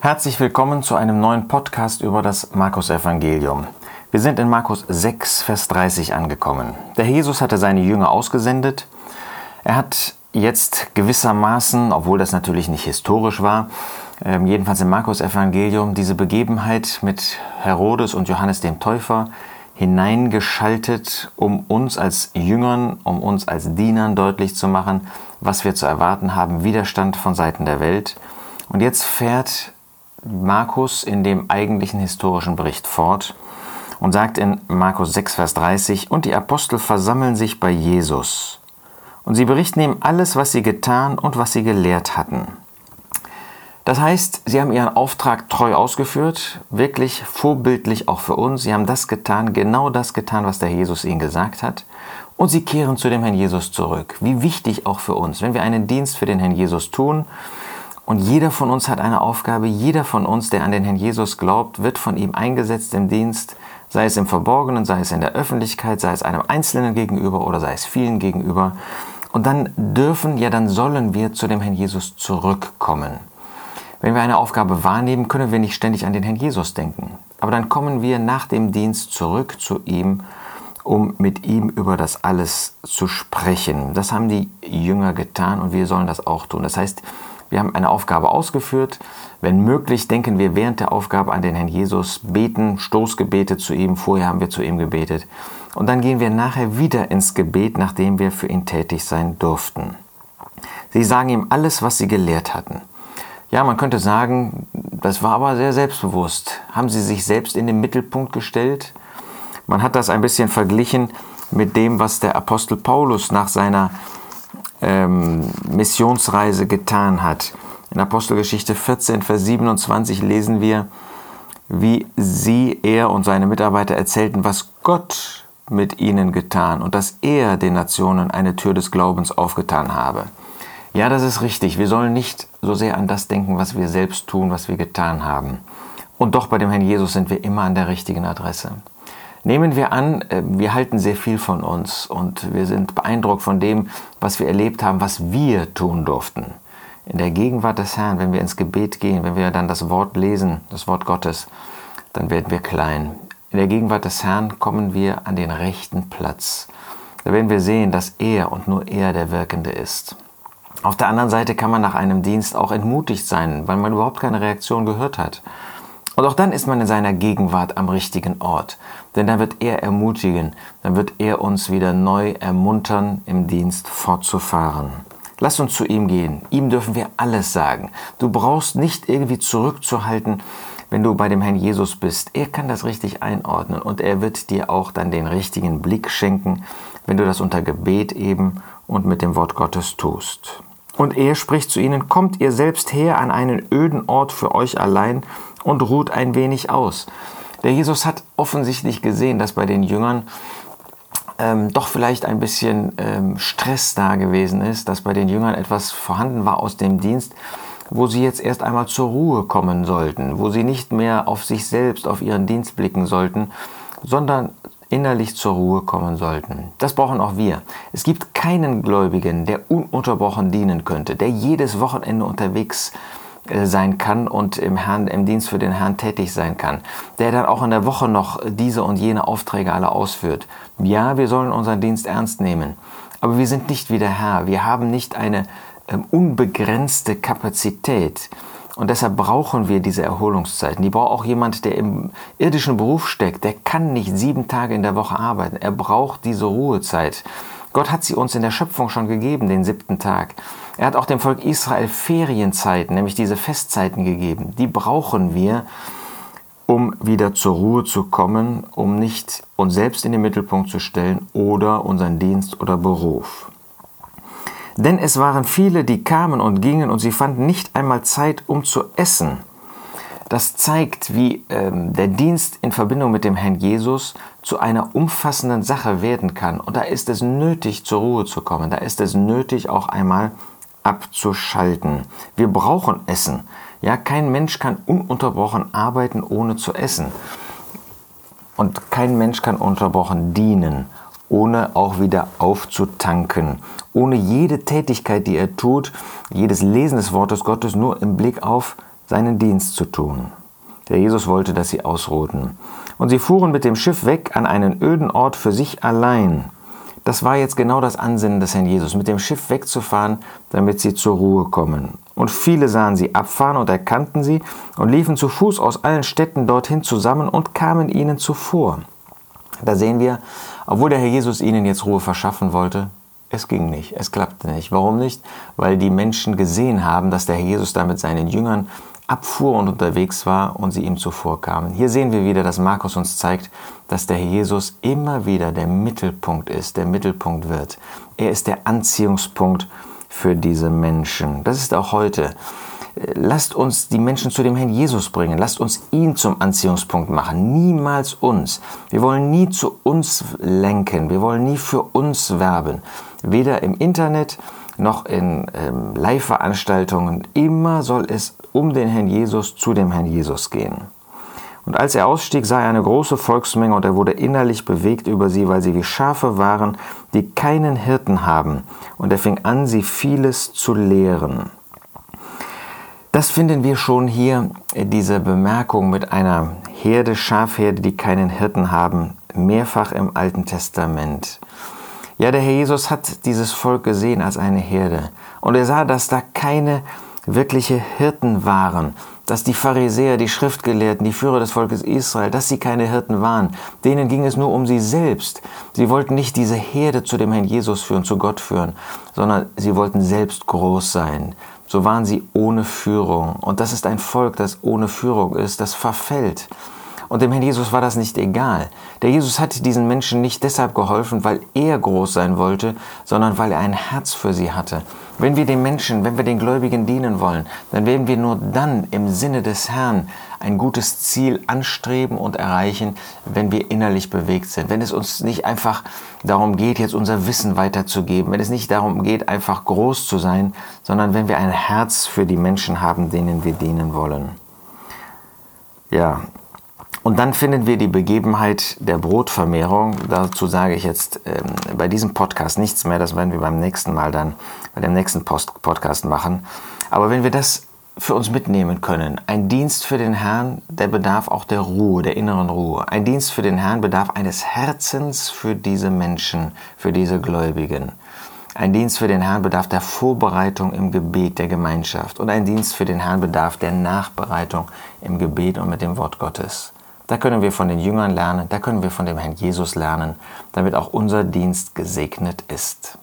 Herzlich willkommen zu einem neuen Podcast über das Markus-Evangelium. Wir sind in Markus 6, Vers 30 angekommen. Der Jesus hatte seine Jünger ausgesendet. Er hat jetzt gewissermaßen, obwohl das natürlich nicht historisch war, äh, jedenfalls im Markus-Evangelium, diese Begebenheit mit Herodes und Johannes dem Täufer hineingeschaltet, um uns als Jüngern, um uns als Dienern deutlich zu machen, was wir zu erwarten haben, Widerstand von Seiten der Welt. Und jetzt fährt Markus in dem eigentlichen historischen Bericht fort und sagt in Markus 6, Vers 30, und die Apostel versammeln sich bei Jesus. Und sie berichten ihm alles, was sie getan und was sie gelehrt hatten. Das heißt, sie haben ihren Auftrag treu ausgeführt, wirklich vorbildlich auch für uns. Sie haben das getan, genau das getan, was der Jesus ihnen gesagt hat. Und sie kehren zu dem Herrn Jesus zurück. Wie wichtig auch für uns, wenn wir einen Dienst für den Herrn Jesus tun, und jeder von uns hat eine Aufgabe, jeder von uns, der an den Herrn Jesus glaubt, wird von ihm eingesetzt im Dienst, sei es im Verborgenen, sei es in der Öffentlichkeit, sei es einem Einzelnen gegenüber oder sei es vielen gegenüber. Und dann dürfen, ja dann sollen wir zu dem Herrn Jesus zurückkommen. Wenn wir eine Aufgabe wahrnehmen, können wir nicht ständig an den Herrn Jesus denken. Aber dann kommen wir nach dem Dienst zurück zu ihm, um mit ihm über das alles zu sprechen. Das haben die Jünger getan und wir sollen das auch tun. Das heißt, wir haben eine Aufgabe ausgeführt. Wenn möglich, denken wir während der Aufgabe an den Herrn Jesus, beten Stoßgebete zu ihm. Vorher haben wir zu ihm gebetet. Und dann gehen wir nachher wieder ins Gebet, nachdem wir für ihn tätig sein durften. Sie sagen ihm alles, was sie gelehrt hatten. Ja, man könnte sagen, das war aber sehr selbstbewusst. Haben sie sich selbst in den Mittelpunkt gestellt? Man hat das ein bisschen verglichen mit dem, was der Apostel Paulus nach seiner ähm, Missionsreise getan hat. In Apostelgeschichte 14, Vers 27 lesen wir, wie sie, er und seine Mitarbeiter erzählten, was Gott mit ihnen getan und dass er den Nationen eine Tür des Glaubens aufgetan habe. Ja, das ist richtig. Wir sollen nicht so sehr an das denken, was wir selbst tun, was wir getan haben. Und doch bei dem Herrn Jesus sind wir immer an der richtigen Adresse. Nehmen wir an, äh, wir halten sehr viel von uns und wir sind beeindruckt von dem, was wir erlebt haben, was wir tun durften. In der Gegenwart des Herrn, wenn wir ins Gebet gehen, wenn wir dann das Wort lesen, das Wort Gottes, dann werden wir klein. In der Gegenwart des Herrn kommen wir an den rechten Platz. Da werden wir sehen, dass er und nur er der Wirkende ist. Auf der anderen Seite kann man nach einem Dienst auch entmutigt sein, weil man überhaupt keine Reaktion gehört hat. Und auch dann ist man in seiner Gegenwart am richtigen Ort. Denn dann wird er ermutigen, dann wird er uns wieder neu ermuntern, im Dienst fortzufahren. Lass uns zu ihm gehen. Ihm dürfen wir alles sagen. Du brauchst nicht irgendwie zurückzuhalten, wenn du bei dem Herrn Jesus bist. Er kann das richtig einordnen und er wird dir auch dann den richtigen Blick schenken, wenn du das unter Gebet eben und mit dem Wort Gottes tust. Und er spricht zu ihnen, kommt ihr selbst her an einen öden Ort für euch allein und ruht ein wenig aus. Der Jesus hat offensichtlich gesehen, dass bei den Jüngern ähm, doch vielleicht ein bisschen ähm, Stress da gewesen ist, dass bei den Jüngern etwas vorhanden war aus dem Dienst, wo sie jetzt erst einmal zur Ruhe kommen sollten, wo sie nicht mehr auf sich selbst, auf ihren Dienst blicken sollten, sondern innerlich zur Ruhe kommen sollten. Das brauchen auch wir. Es gibt keinen Gläubigen, der ununterbrochen dienen könnte, der jedes Wochenende unterwegs äh, sein kann und im, Herrn, im Dienst für den Herrn tätig sein kann, der dann auch in der Woche noch diese und jene Aufträge alle ausführt. Ja, wir sollen unseren Dienst ernst nehmen, aber wir sind nicht wie der Herr. Wir haben nicht eine ähm, unbegrenzte Kapazität. Und deshalb brauchen wir diese Erholungszeiten. Die braucht auch jemand, der im irdischen Beruf steckt. Der kann nicht sieben Tage in der Woche arbeiten. Er braucht diese Ruhezeit. Gott hat sie uns in der Schöpfung schon gegeben, den siebten Tag. Er hat auch dem Volk Israel Ferienzeiten, nämlich diese Festzeiten gegeben. Die brauchen wir, um wieder zur Ruhe zu kommen, um nicht uns selbst in den Mittelpunkt zu stellen oder unseren Dienst oder Beruf. Denn es waren viele, die kamen und gingen und sie fanden nicht einmal Zeit, um zu essen. Das zeigt, wie ähm, der Dienst in Verbindung mit dem Herrn Jesus zu einer umfassenden Sache werden kann. Und da ist es nötig, zur Ruhe zu kommen. Da ist es nötig, auch einmal abzuschalten. Wir brauchen Essen. Ja, kein Mensch kann ununterbrochen arbeiten, ohne zu essen. Und kein Mensch kann unterbrochen dienen, ohne auch wieder aufzutanken ohne jede Tätigkeit, die er tut, jedes Lesen des Wortes Gottes nur im Blick auf seinen Dienst zu tun. Der Jesus wollte, dass sie ausruhten. Und sie fuhren mit dem Schiff weg an einen öden Ort für sich allein. Das war jetzt genau das Ansinnen des Herrn Jesus, mit dem Schiff wegzufahren, damit sie zur Ruhe kommen. Und viele sahen sie abfahren und erkannten sie und liefen zu Fuß aus allen Städten dorthin zusammen und kamen ihnen zuvor. Da sehen wir, obwohl der Herr Jesus ihnen jetzt Ruhe verschaffen wollte, es ging nicht, es klappte nicht. Warum nicht? Weil die Menschen gesehen haben, dass der Herr Jesus da mit seinen Jüngern abfuhr und unterwegs war und sie ihm zuvorkamen. Hier sehen wir wieder, dass Markus uns zeigt, dass der Jesus immer wieder der Mittelpunkt ist, der Mittelpunkt wird. Er ist der Anziehungspunkt für diese Menschen. Das ist auch heute. Lasst uns die Menschen zu dem Herrn Jesus bringen. Lasst uns ihn zum Anziehungspunkt machen. Niemals uns. Wir wollen nie zu uns lenken. Wir wollen nie für uns werben. Weder im Internet noch in ähm, Live-Veranstaltungen. Immer soll es um den Herrn Jesus zu dem Herrn Jesus gehen. Und als er ausstieg, sah er eine große Volksmenge und er wurde innerlich bewegt über sie, weil sie wie Schafe waren, die keinen Hirten haben. Und er fing an, sie vieles zu lehren. Das finden wir schon hier, äh, diese Bemerkung mit einer Herde, Schafherde, die keinen Hirten haben, mehrfach im Alten Testament. Ja, der Herr Jesus hat dieses Volk gesehen als eine Herde. Und er sah, dass da keine wirkliche Hirten waren, dass die Pharisäer, die Schriftgelehrten, die Führer des Volkes Israel, dass sie keine Hirten waren. Denen ging es nur um sie selbst. Sie wollten nicht diese Herde zu dem Herrn Jesus führen, zu Gott führen, sondern sie wollten selbst groß sein. So waren sie ohne Führung. Und das ist ein Volk, das ohne Führung ist, das verfällt. Und dem Herrn Jesus war das nicht egal. Der Jesus hat diesen Menschen nicht deshalb geholfen, weil er groß sein wollte, sondern weil er ein Herz für sie hatte. Wenn wir den Menschen, wenn wir den Gläubigen dienen wollen, dann werden wir nur dann im Sinne des Herrn ein gutes Ziel anstreben und erreichen, wenn wir innerlich bewegt sind. Wenn es uns nicht einfach darum geht, jetzt unser Wissen weiterzugeben, wenn es nicht darum geht, einfach groß zu sein, sondern wenn wir ein Herz für die Menschen haben, denen wir dienen wollen. Ja, und dann finden wir die Begebenheit der Brotvermehrung. Dazu sage ich jetzt ähm, bei diesem Podcast nichts mehr. Das werden wir beim nächsten Mal dann, bei dem nächsten Post Podcast machen. Aber wenn wir das für uns mitnehmen können, ein Dienst für den Herrn, der bedarf auch der Ruhe, der inneren Ruhe. Ein Dienst für den Herrn bedarf eines Herzens für diese Menschen, für diese Gläubigen. Ein Dienst für den Herrn bedarf der Vorbereitung im Gebet der Gemeinschaft. Und ein Dienst für den Herrn bedarf der Nachbereitung im Gebet und mit dem Wort Gottes. Da können wir von den Jüngern lernen, da können wir von dem Herrn Jesus lernen, damit auch unser Dienst gesegnet ist.